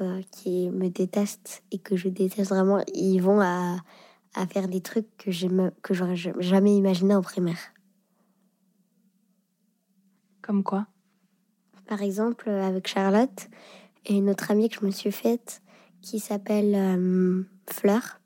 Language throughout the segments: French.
Euh, qui me déteste et que je déteste vraiment. Ils vont à, à faire des trucs que j'aime- que j'aurais ja- jamais imaginé en primaire. Comme quoi? Par exemple, avec Charlotte et une autre amie que je me suis faite qui s'appelle euh, Fleur,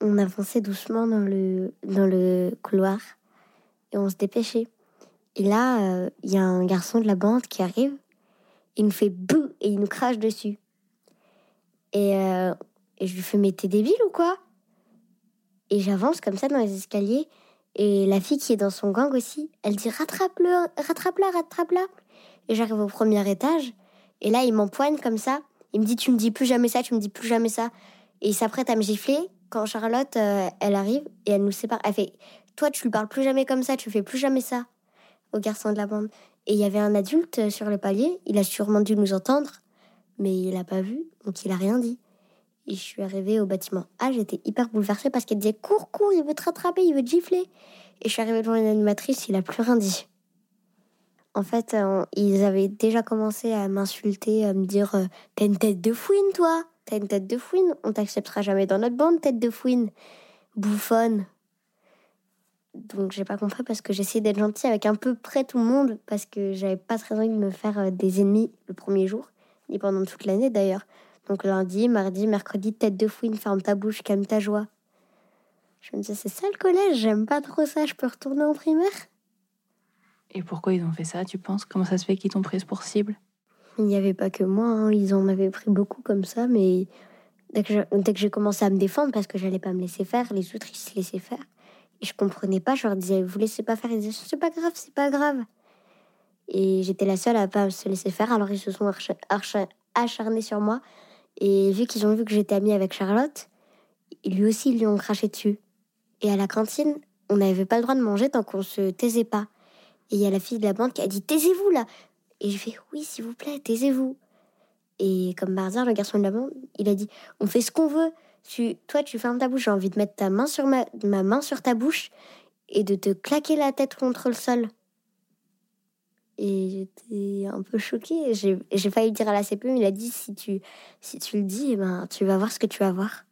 on avançait doucement dans le, dans le couloir et on se dépêchait. Et là, euh, il y a un garçon de la bande qui arrive, il nous fait bouh et il nous crache dessus. Et, euh, et je lui fais Mais t'es débile ou quoi? Et j'avance comme ça dans les escaliers et la fille qui est dans son gang aussi, elle dit rattrape-le, rattrape-la, rattrape-la. Et j'arrive au premier étage, et là il m'empoigne comme ça. Il me dit tu me dis plus jamais ça, tu me dis plus jamais ça. Et il s'apprête à me gifler quand Charlotte, euh, elle arrive et elle nous sépare. Elle fait toi tu lui parles plus jamais comme ça, tu fais plus jamais ça au garçon de la bande. Et il y avait un adulte euh, sur le palier, il a sûrement dû nous entendre, mais il l'a pas vu, donc il a rien dit. Et je suis arrivée au bâtiment A, j'étais hyper bouleversée parce qu'elle disait cours, cours, il veut te rattraper, il veut te gifler. Et je suis arrivée devant une animatrice, il a plus rien dit. En fait, euh, ils avaient déjà commencé à m'insulter, à me dire euh, T'as une tête de fouine, toi T'as une tête de fouine On t'acceptera jamais dans notre bande, tête de fouine Bouffonne Donc j'ai pas compris parce que j'essayais d'être gentille avec un peu près tout le monde parce que j'avais pas très envie de me faire euh, des ennemis le premier jour, ni pendant toute l'année d'ailleurs. Donc lundi, mardi, mercredi, tête de fouine, ferme ta bouche, calme ta joie. Je me disais, c'est ça le collège, j'aime pas trop ça, je peux retourner en primaire? Et pourquoi ils ont fait ça, tu penses? Comment ça se fait qu'ils t'ont prise pour cible? Il n'y avait pas que moi, hein, ils en avaient pris beaucoup comme ça, mais dès que je- dès que j'ai commencé à me défendre parce que j'allais pas me laisser faire, les autres ils se laissaient faire. Et je comprenais pas, je leur disais, vous laissez pas faire, ils disaient, c'est pas grave, c'est pas grave. Et j'étais la seule à pas se laisser faire, alors ils se sont acharnés sur moi. Et vu qu'ils ont vu que j'étais amie avec Charlotte, lui aussi ils lui ont craché dessus. Et à la cantine, on n'avait pas le droit de manger tant qu'on se taisait pas. Et il y a la fille de la bande qui a dit Taisez-vous là Et je fais Oui, s'il vous plaît, taisez-vous. Et comme par le garçon de la bande, il a dit On fait ce qu'on veut. Tu, toi, tu fermes ta bouche. J'ai envie de mettre ta main sur ma, ma main sur ta bouche et de te claquer la tête contre le sol. Et j'étais un peu choquée. J'ai j'ai failli dire à la CPE, mais il a dit si tu, si tu le dis, eh ben, tu vas voir ce que tu vas voir.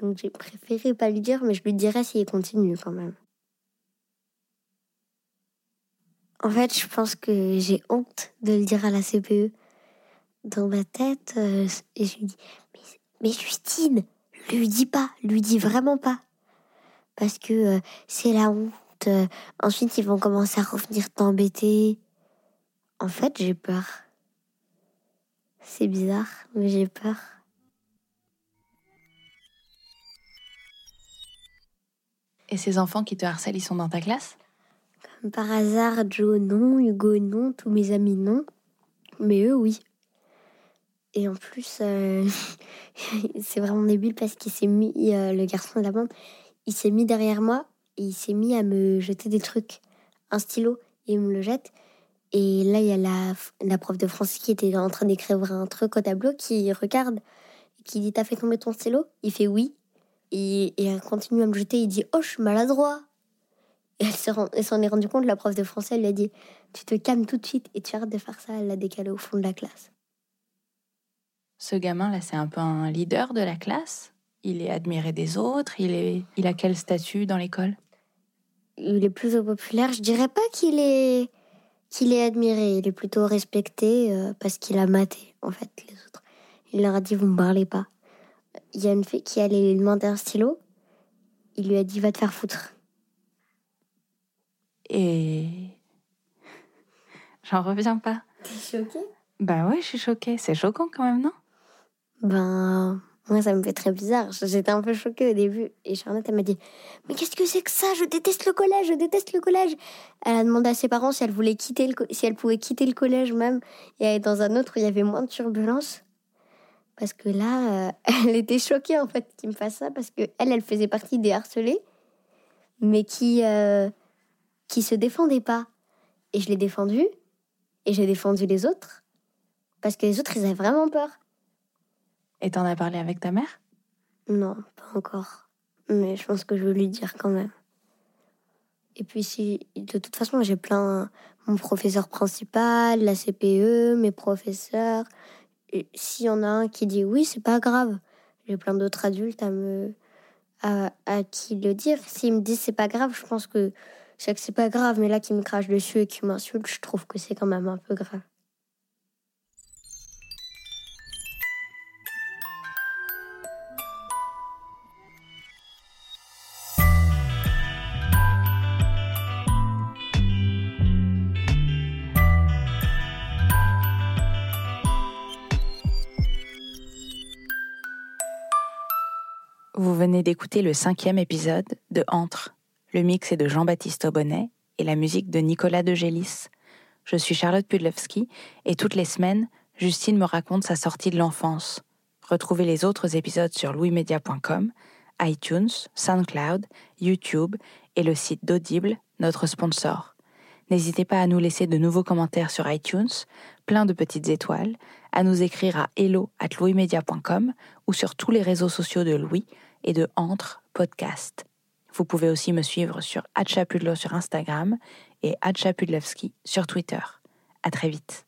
Donc j'ai préféré pas lui dire, mais je lui dirai s'il continue quand même. En fait, je pense que j'ai honte de le dire à la CPE. Dans ma tête, euh, je lui dis mais, Justine, lui dis pas, lui dis vraiment pas. Parce que euh, c'est la honte. euh, ensuite, ils vont commencer à revenir t'embêter. En fait, j'ai peur. C'est bizarre, mais j'ai peur. Et ces enfants qui te harcèlent, ils sont dans ta classe? Par hasard, Joe non, Hugo non, tous mes amis non, mais eux oui. Et en plus, euh, c'est vraiment débile parce qu'il s'est mis, le garçon de la bande, il s'est mis derrière moi et il s'est mis à me jeter des trucs, un stylo, il me le jette. Et là, il y a la, prof de français qui était en train d'écrire un truc au tableau qui regarde, et qui dit T'as fait tomber ton stylo? Il fait oui. Et, elle continue à me jeter, il dit Oh, je suis maladroit. Et elle s'en est rendue compte, la prof de français, elle lui a dit Tu te calmes tout de suite et tu arrêtes de faire ça. Elle l'a décalé au fond de la classe. Ce gamin-là, c'est un peu un leader de la classe Il est admiré des autres Il, est... il a quel statut dans l'école? Il est plutôt populaire. Je dirais pas qu'il est, qu'il est admiré. Il est plutôt respecté euh, parce qu'il a maté, en fait, les autres. Il leur a dit Vous me parlez pas. Il y a une fille qui allait lui demander un stylo. Il lui a dit Va te faire foutre. Et. J'en reviens pas. T'es choquée? Bah ouais, je suis choquée. C'est choquant quand même, non? Ben, moi, ça me fait très bizarre. J'étais un peu choquée au début. Et Charlotte, elle m'a dit Mais qu'est-ce que c'est que ça? Je déteste le collège, je déteste le collège. Elle a demandé à ses parents si elle, voulait quitter le si elle pouvait quitter le collège même et aller dans un autre où il y avait moins de turbulences. Parce que là, euh, elle était choquée en fait qu'il me fasse ça. Parce que elle, faisait partie des harcelés, mais qui, euh, qui se défendaient pas. Et je l'ai défendue. Et j'ai défendu les autres. Parce que les autres, ils avaient vraiment peur. Et t'en as parlé avec ta mère? Non, pas encore. Mais je pense que je vais lui dire quand même. Et puis si, de toute façon, j'ai plein mon professeur principal, la CPE, mes professeurs. S'il y en a un qui dit oui, c'est pas grave. J'ai plein d'autres adultes à me à, à qui le dire. S'ils me disent c'est pas grave, je pense que c'est que c'est pas grave. Mais là, qui me crache dessus et qui m'insulte, je trouve que c'est quand même un peu grave. Venez d'écouter le cinquième épisode de Entre. Le mix est de Jean-Baptiste Aubonnet et la musique de Nicolas de Gélis. Je suis Charlotte Pudlewski et toutes les semaines, Justine me raconte sa sortie de l'enfance. Retrouvez les autres épisodes sur louismedia.com, iTunes, SoundCloud, YouTube et le site d'Audible, notre sponsor. N'hésitez pas à nous laisser de nouveaux commentaires sur iTunes, plein de petites étoiles, à nous écrire à hello at louismedia.com ou sur tous les réseaux sociaux de Louis et de Entre Podcast. Vous pouvez aussi me suivre sur Hatchapudlo sur Instagram et Hatchapudlewski sur Twitter. À très vite.